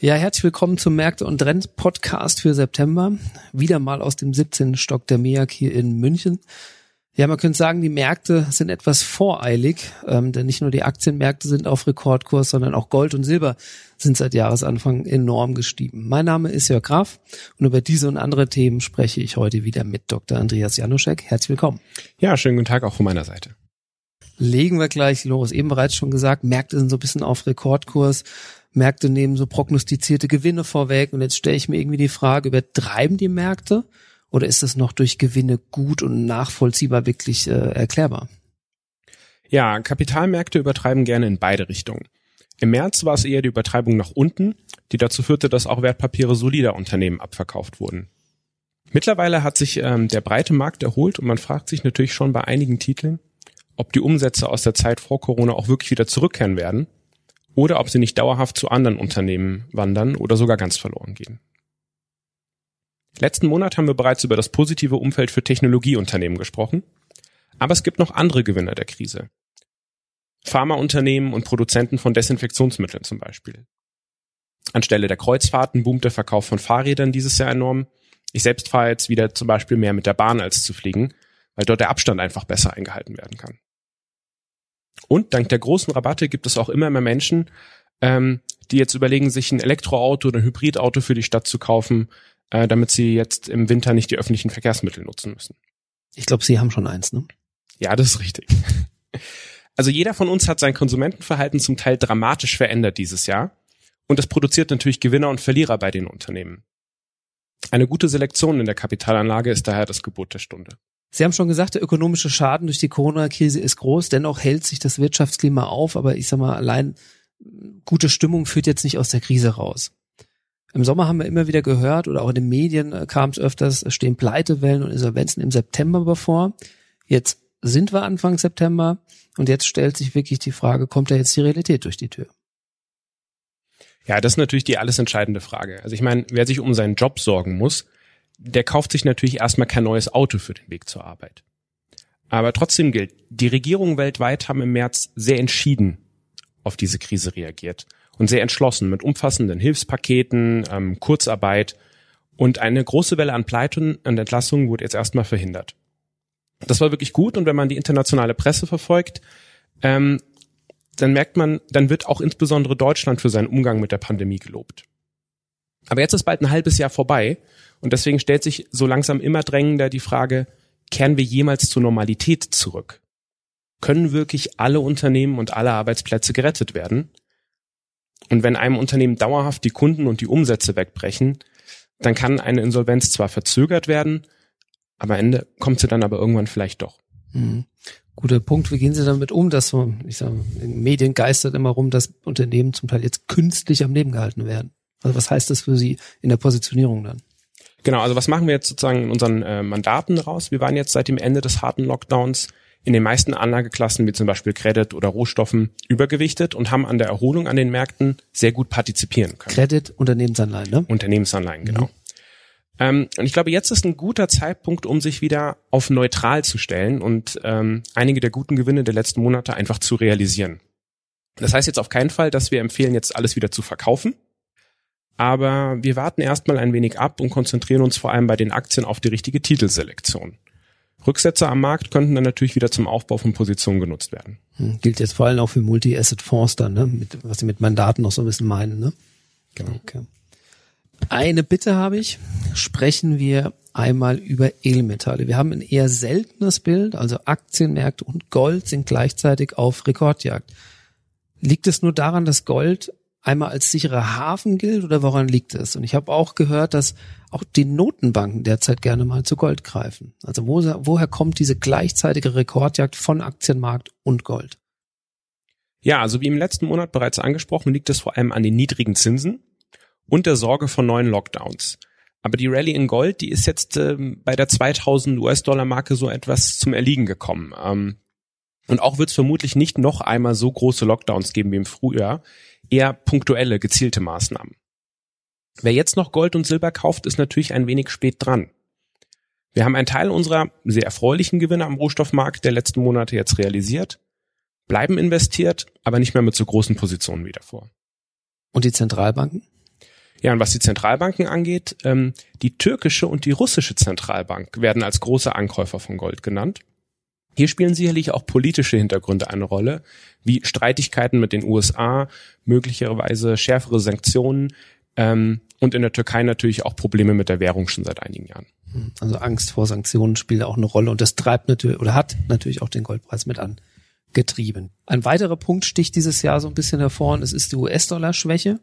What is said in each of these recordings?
Ja, herzlich willkommen zum Märkte und Trends Podcast für September. Wieder mal aus dem 17. Stock der MEAG hier in München. Ja, man könnte sagen, die Märkte sind etwas voreilig, ähm, denn nicht nur die Aktienmärkte sind auf Rekordkurs, sondern auch Gold und Silber sind seit Jahresanfang enorm gestiegen. Mein Name ist Jörg Graf und über diese und andere Themen spreche ich heute wieder mit Dr. Andreas Januszek. Herzlich willkommen. Ja, schönen guten Tag auch von meiner Seite. Legen wir gleich los. Eben bereits schon gesagt, Märkte sind so ein bisschen auf Rekordkurs. Märkte nehmen so prognostizierte Gewinne vorweg. Und jetzt stelle ich mir irgendwie die Frage, übertreiben die Märkte oder ist das noch durch Gewinne gut und nachvollziehbar wirklich äh, erklärbar? Ja, Kapitalmärkte übertreiben gerne in beide Richtungen. Im März war es eher die Übertreibung nach unten, die dazu führte, dass auch Wertpapiere solider Unternehmen abverkauft wurden. Mittlerweile hat sich ähm, der breite Markt erholt und man fragt sich natürlich schon bei einigen Titeln, ob die Umsätze aus der Zeit vor Corona auch wirklich wieder zurückkehren werden oder ob sie nicht dauerhaft zu anderen Unternehmen wandern oder sogar ganz verloren gehen. Letzten Monat haben wir bereits über das positive Umfeld für Technologieunternehmen gesprochen, aber es gibt noch andere Gewinner der Krise. Pharmaunternehmen und Produzenten von Desinfektionsmitteln zum Beispiel. Anstelle der Kreuzfahrten boomt der Verkauf von Fahrrädern dieses Jahr enorm. Ich selbst fahre jetzt wieder zum Beispiel mehr mit der Bahn als zu fliegen, weil dort der Abstand einfach besser eingehalten werden kann. Und dank der großen Rabatte gibt es auch immer mehr Menschen, ähm, die jetzt überlegen, sich ein Elektroauto oder ein Hybridauto für die Stadt zu kaufen, äh, damit sie jetzt im Winter nicht die öffentlichen Verkehrsmittel nutzen müssen. Ich glaube, Sie haben schon eins, ne? Ja, das ist richtig. Also jeder von uns hat sein Konsumentenverhalten zum Teil dramatisch verändert dieses Jahr. Und das produziert natürlich Gewinner und Verlierer bei den Unternehmen. Eine gute Selektion in der Kapitalanlage ist daher das Gebot der Stunde. Sie haben schon gesagt, der ökonomische Schaden durch die Corona-Krise ist groß. Dennoch hält sich das Wirtschaftsklima auf. Aber ich sag mal, allein gute Stimmung führt jetzt nicht aus der Krise raus. Im Sommer haben wir immer wieder gehört oder auch in den Medien äh, kam es öfters, stehen Pleitewellen und Insolvenzen im September bevor. Jetzt sind wir Anfang September und jetzt stellt sich wirklich die Frage, kommt da jetzt die Realität durch die Tür? Ja, das ist natürlich die alles entscheidende Frage. Also ich meine, wer sich um seinen Job sorgen muss, der kauft sich natürlich erstmal kein neues Auto für den Weg zur Arbeit. Aber trotzdem gilt, die Regierungen weltweit haben im März sehr entschieden auf diese Krise reagiert und sehr entschlossen mit umfassenden Hilfspaketen, ähm, Kurzarbeit und eine große Welle an Pleiten und Entlassungen wurde jetzt erstmal verhindert. Das war wirklich gut und wenn man die internationale Presse verfolgt, ähm, dann merkt man, dann wird auch insbesondere Deutschland für seinen Umgang mit der Pandemie gelobt. Aber jetzt ist bald ein halbes Jahr vorbei und deswegen stellt sich so langsam immer drängender die Frage, kehren wir jemals zur Normalität zurück? Können wirklich alle Unternehmen und alle Arbeitsplätze gerettet werden? Und wenn einem Unternehmen dauerhaft die Kunden und die Umsätze wegbrechen, dann kann eine Insolvenz zwar verzögert werden, am Ende kommt sie dann aber irgendwann vielleicht doch. Mhm. Guter Punkt. Wie gehen Sie damit um, dass so, ich sage, in Medien geistert immer rum, dass Unternehmen zum Teil jetzt künstlich am Leben gehalten werden? Also was heißt das für Sie in der Positionierung dann? Genau, also was machen wir jetzt sozusagen in unseren äh, Mandaten raus? Wir waren jetzt seit dem Ende des harten Lockdowns in den meisten Anlageklassen, wie zum Beispiel Credit oder Rohstoffen, übergewichtet und haben an der Erholung an den Märkten sehr gut partizipieren können. Credit, Unternehmensanleihen, ne? Unternehmensanleihen, genau. Mhm. Ähm, und ich glaube, jetzt ist ein guter Zeitpunkt, um sich wieder auf neutral zu stellen und ähm, einige der guten Gewinne der letzten Monate einfach zu realisieren. Das heißt jetzt auf keinen Fall, dass wir empfehlen, jetzt alles wieder zu verkaufen. Aber wir warten erstmal ein wenig ab und konzentrieren uns vor allem bei den Aktien auf die richtige Titelselektion. Rücksätze am Markt könnten dann natürlich wieder zum Aufbau von Positionen genutzt werden. Hm, gilt jetzt vor allem auch für Multi-Asset-Fonds dann, ne? Mit, was Sie mit Mandaten noch so ein bisschen meinen, ne? Genau. Okay. Eine Bitte habe ich. Sprechen wir einmal über Edelmetalle. Wir haben ein eher seltenes Bild, also Aktienmärkte und Gold sind gleichzeitig auf Rekordjagd. Liegt es nur daran, dass Gold einmal als sicherer Hafen gilt oder woran liegt es? Und ich habe auch gehört, dass auch die Notenbanken derzeit gerne mal zu Gold greifen. Also wo, woher kommt diese gleichzeitige Rekordjagd von Aktienmarkt und Gold? Ja, also wie im letzten Monat bereits angesprochen, liegt es vor allem an den niedrigen Zinsen und der Sorge vor neuen Lockdowns. Aber die Rallye in Gold, die ist jetzt ähm, bei der 2000 US-Dollar-Marke so etwas zum Erliegen gekommen. Ähm, und auch wird es vermutlich nicht noch einmal so große Lockdowns geben wie im Frühjahr, eher punktuelle, gezielte Maßnahmen. Wer jetzt noch Gold und Silber kauft, ist natürlich ein wenig spät dran. Wir haben einen Teil unserer sehr erfreulichen Gewinne am Rohstoffmarkt der letzten Monate jetzt realisiert, bleiben investiert, aber nicht mehr mit so großen Positionen wie davor. Und die Zentralbanken? Ja, und was die Zentralbanken angeht, ähm, die türkische und die russische Zentralbank werden als große Ankäufer von Gold genannt. Hier spielen sicherlich auch politische Hintergründe eine Rolle, wie Streitigkeiten mit den USA, möglicherweise schärfere Sanktionen ähm, und in der Türkei natürlich auch Probleme mit der Währung schon seit einigen Jahren. Also Angst vor Sanktionen spielt auch eine Rolle und das treibt natürlich oder hat natürlich auch den Goldpreis mit angetrieben. Ein weiterer Punkt sticht dieses Jahr so ein bisschen hervor und es ist die US-Dollar-Schwäche.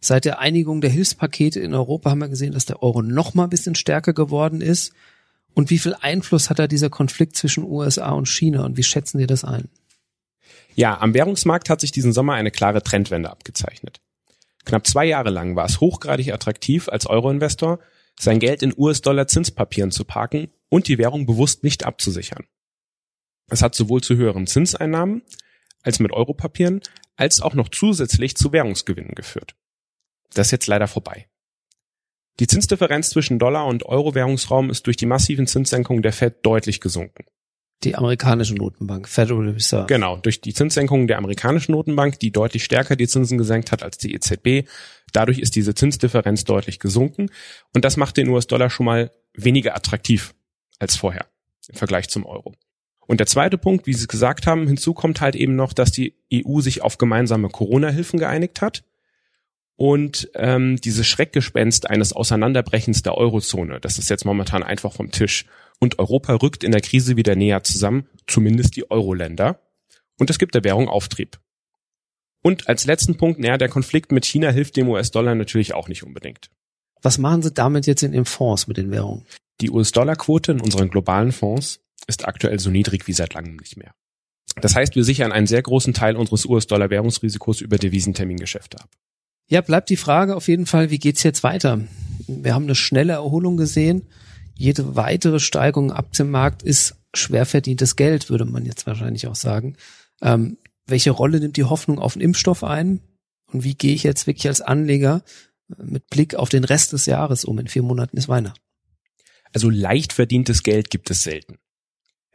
Seit der Einigung der Hilfspakete in Europa haben wir gesehen, dass der Euro noch mal ein bisschen stärker geworden ist. Und wie viel Einfluss hat da dieser Konflikt zwischen USA und China und wie schätzen Sie das ein? Ja, am Währungsmarkt hat sich diesen Sommer eine klare Trendwende abgezeichnet. Knapp zwei Jahre lang war es hochgradig attraktiv als Euro-Investor, sein Geld in US-Dollar-Zinspapieren zu parken und die Währung bewusst nicht abzusichern. Es hat sowohl zu höheren Zinseinnahmen als mit Europapieren als auch noch zusätzlich zu Währungsgewinnen geführt. Das ist jetzt leider vorbei. Die Zinsdifferenz zwischen Dollar- und Euro-Währungsraum ist durch die massiven Zinssenkungen der Fed deutlich gesunken. Die amerikanische Notenbank, Federal Reserve. Genau, durch die Zinssenkungen der amerikanischen Notenbank, die deutlich stärker die Zinsen gesenkt hat als die EZB. Dadurch ist diese Zinsdifferenz deutlich gesunken und das macht den US-Dollar schon mal weniger attraktiv als vorher im Vergleich zum Euro. Und der zweite Punkt, wie Sie gesagt haben, hinzu kommt halt eben noch, dass die EU sich auf gemeinsame Corona-Hilfen geeinigt hat und ähm, dieses Schreckgespenst eines Auseinanderbrechens der Eurozone, das ist jetzt momentan einfach vom Tisch. Und Europa rückt in der Krise wieder näher zusammen, zumindest die Euro-Länder. Und es gibt der Währung Auftrieb. Und als letzten Punkt, naja, der Konflikt mit China hilft dem US-Dollar natürlich auch nicht unbedingt. Was machen Sie damit jetzt in den Fonds mit den Währungen? Die US-Dollar-Quote in unseren globalen Fonds ist aktuell so niedrig wie seit langem nicht mehr. Das heißt, wir sichern einen sehr großen Teil unseres US-Dollar-Währungsrisikos über Devisentermingeschäfte ab. Ja, bleibt die Frage auf jeden Fall, wie geht's jetzt weiter? Wir haben eine schnelle Erholung gesehen. Jede weitere Steigung ab dem Markt ist schwer verdientes Geld, würde man jetzt wahrscheinlich auch sagen. Ähm, welche Rolle nimmt die Hoffnung auf den Impfstoff ein? Und wie gehe ich jetzt wirklich als Anleger mit Blick auf den Rest des Jahres um? In vier Monaten ist Weihnachten. Also leicht verdientes Geld gibt es selten.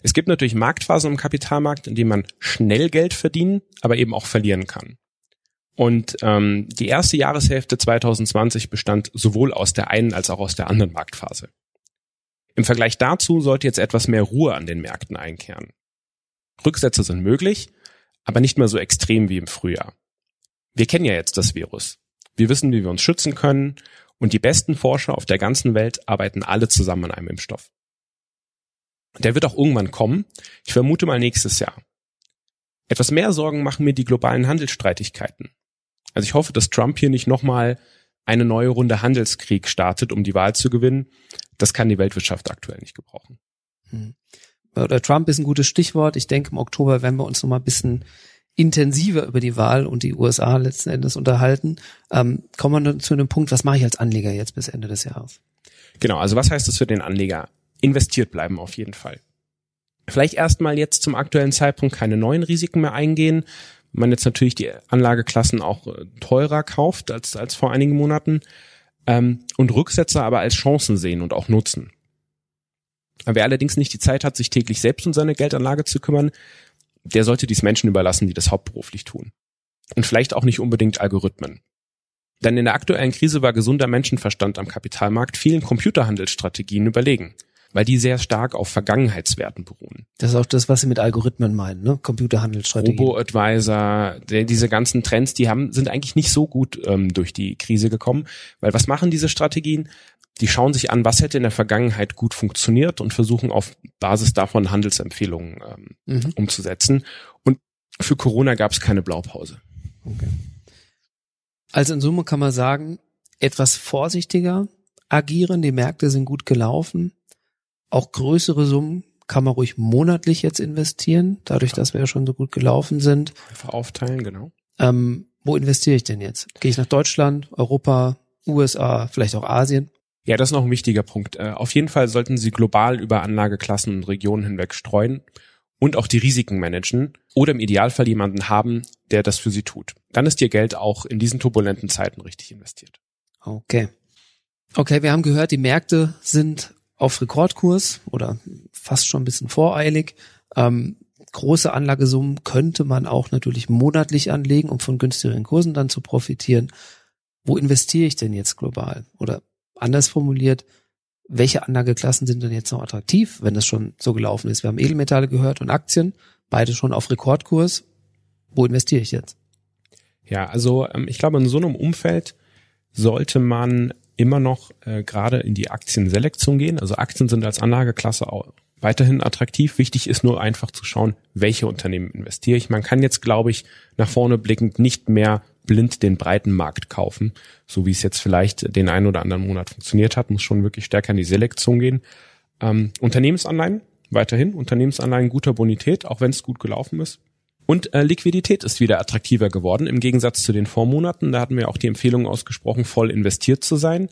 Es gibt natürlich Marktphasen im Kapitalmarkt, in denen man schnell Geld verdienen, aber eben auch verlieren kann. Und ähm, die erste Jahreshälfte 2020 bestand sowohl aus der einen als auch aus der anderen Marktphase. Im Vergleich dazu sollte jetzt etwas mehr Ruhe an den Märkten einkehren. Rücksätze sind möglich, aber nicht mehr so extrem wie im Frühjahr. Wir kennen ja jetzt das Virus. Wir wissen, wie wir uns schützen können und die besten Forscher auf der ganzen Welt arbeiten alle zusammen an einem Impfstoff. Der wird auch irgendwann kommen. Ich vermute mal nächstes Jahr. Etwas mehr Sorgen machen mir die globalen Handelsstreitigkeiten. Also ich hoffe, dass Trump hier nicht nochmal eine neue Runde Handelskrieg startet, um die Wahl zu gewinnen. Das kann die Weltwirtschaft aktuell nicht gebrauchen. Hm. Oder Trump ist ein gutes Stichwort. Ich denke, im Oktober werden wir uns nochmal ein bisschen intensiver über die Wahl und die USA letzten Endes unterhalten. Ähm, kommen wir zu einem Punkt, was mache ich als Anleger jetzt bis Ende des Jahres? Genau, also was heißt das für den Anleger? Investiert bleiben auf jeden Fall. Vielleicht erstmal jetzt zum aktuellen Zeitpunkt keine neuen Risiken mehr eingehen, man jetzt natürlich die Anlageklassen auch äh, teurer kauft als, als vor einigen Monaten ähm, und Rücksetzer aber als Chancen sehen und auch nutzen. Wer allerdings nicht die Zeit hat, sich täglich selbst um seine Geldanlage zu kümmern, der sollte dies Menschen überlassen, die das hauptberuflich tun. Und vielleicht auch nicht unbedingt Algorithmen. Denn in der aktuellen Krise war gesunder Menschenverstand am Kapitalmarkt vielen Computerhandelsstrategien überlegen weil die sehr stark auf Vergangenheitswerten beruhen. Das ist auch das, was Sie mit Algorithmen meinen, ne? Computerhandelsstrategien. Robo-Advisor, diese ganzen Trends, die haben, sind eigentlich nicht so gut ähm, durch die Krise gekommen, weil was machen diese Strategien? Die schauen sich an, was hätte in der Vergangenheit gut funktioniert und versuchen auf Basis davon Handelsempfehlungen ähm, mhm. umzusetzen. Und für Corona gab es keine Blaupause. Okay. Also in Summe kann man sagen, etwas vorsichtiger agieren, die Märkte sind gut gelaufen, auch größere Summen kann man ruhig monatlich jetzt investieren, dadurch, dass wir ja schon so gut gelaufen sind. Einfach aufteilen, genau. Ähm, wo investiere ich denn jetzt? Gehe ich nach Deutschland, Europa, USA, vielleicht auch Asien? Ja, das ist noch ein wichtiger Punkt. Äh, auf jeden Fall sollten Sie global über Anlageklassen und Regionen hinweg streuen und auch die Risiken managen oder im Idealfall jemanden haben, der das für Sie tut. Dann ist Ihr Geld auch in diesen turbulenten Zeiten richtig investiert. Okay. Okay, wir haben gehört, die Märkte sind auf Rekordkurs oder fast schon ein bisschen voreilig. Ähm, große Anlagesummen könnte man auch natürlich monatlich anlegen, um von günstigeren Kursen dann zu profitieren. wo investiere ich denn jetzt global? Oder anders formuliert, welche Anlageklassen sind denn jetzt noch attraktiv, wenn das schon so gelaufen ist? Wir haben Edelmetalle gehört und Aktien, beide schon auf Rekordkurs. Wo investiere ich jetzt? Ja, also ähm, ich glaube, in so einem Umfeld sollte man immer noch äh, gerade in die Aktienselektion gehen. Also Aktien sind als Anlageklasse auch weiterhin attraktiv. Wichtig ist nur einfach zu schauen, welche Unternehmen investiere ich. Man kann jetzt, glaube ich, nach vorne blickend nicht mehr blind den breiten Markt kaufen, so wie es jetzt vielleicht den einen oder anderen Monat funktioniert hat, muss schon wirklich stärker in die Selektion gehen. Ähm, Unternehmensanleihen, weiterhin Unternehmensanleihen guter Bonität, auch wenn es gut gelaufen ist. Und äh, Liquidität ist wieder attraktiver geworden im Gegensatz zu den Vormonaten. Da hatten wir auch die Empfehlung ausgesprochen, voll investiert zu sein.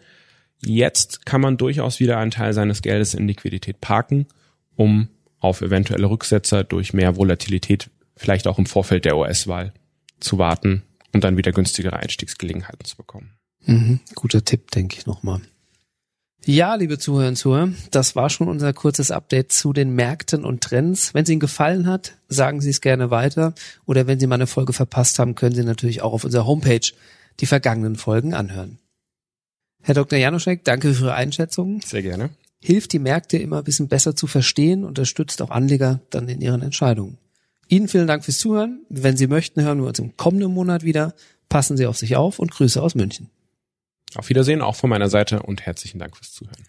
Jetzt kann man durchaus wieder einen Teil seines Geldes in Liquidität parken, um auf eventuelle Rücksetzer durch mehr Volatilität, vielleicht auch im Vorfeld der US-Wahl, zu warten und dann wieder günstigere Einstiegsgelegenheiten zu bekommen. Mhm, guter Tipp, denke ich nochmal. Ja, liebe Zuhörer und Zuhörer, das war schon unser kurzes Update zu den Märkten und Trends. Wenn es Ihnen gefallen hat, sagen Sie es gerne weiter. Oder wenn Sie mal eine Folge verpasst haben, können Sie natürlich auch auf unserer Homepage die vergangenen Folgen anhören. Herr Dr. Januszek, danke für Ihre Einschätzung. Sehr gerne. Hilft die Märkte immer ein bisschen besser zu verstehen, unterstützt auch Anleger dann in ihren Entscheidungen. Ihnen vielen Dank fürs Zuhören. Wenn Sie möchten, hören wir uns im kommenden Monat wieder. Passen Sie auf sich auf und Grüße aus München. Auf Wiedersehen auch von meiner Seite und herzlichen Dank fürs Zuhören.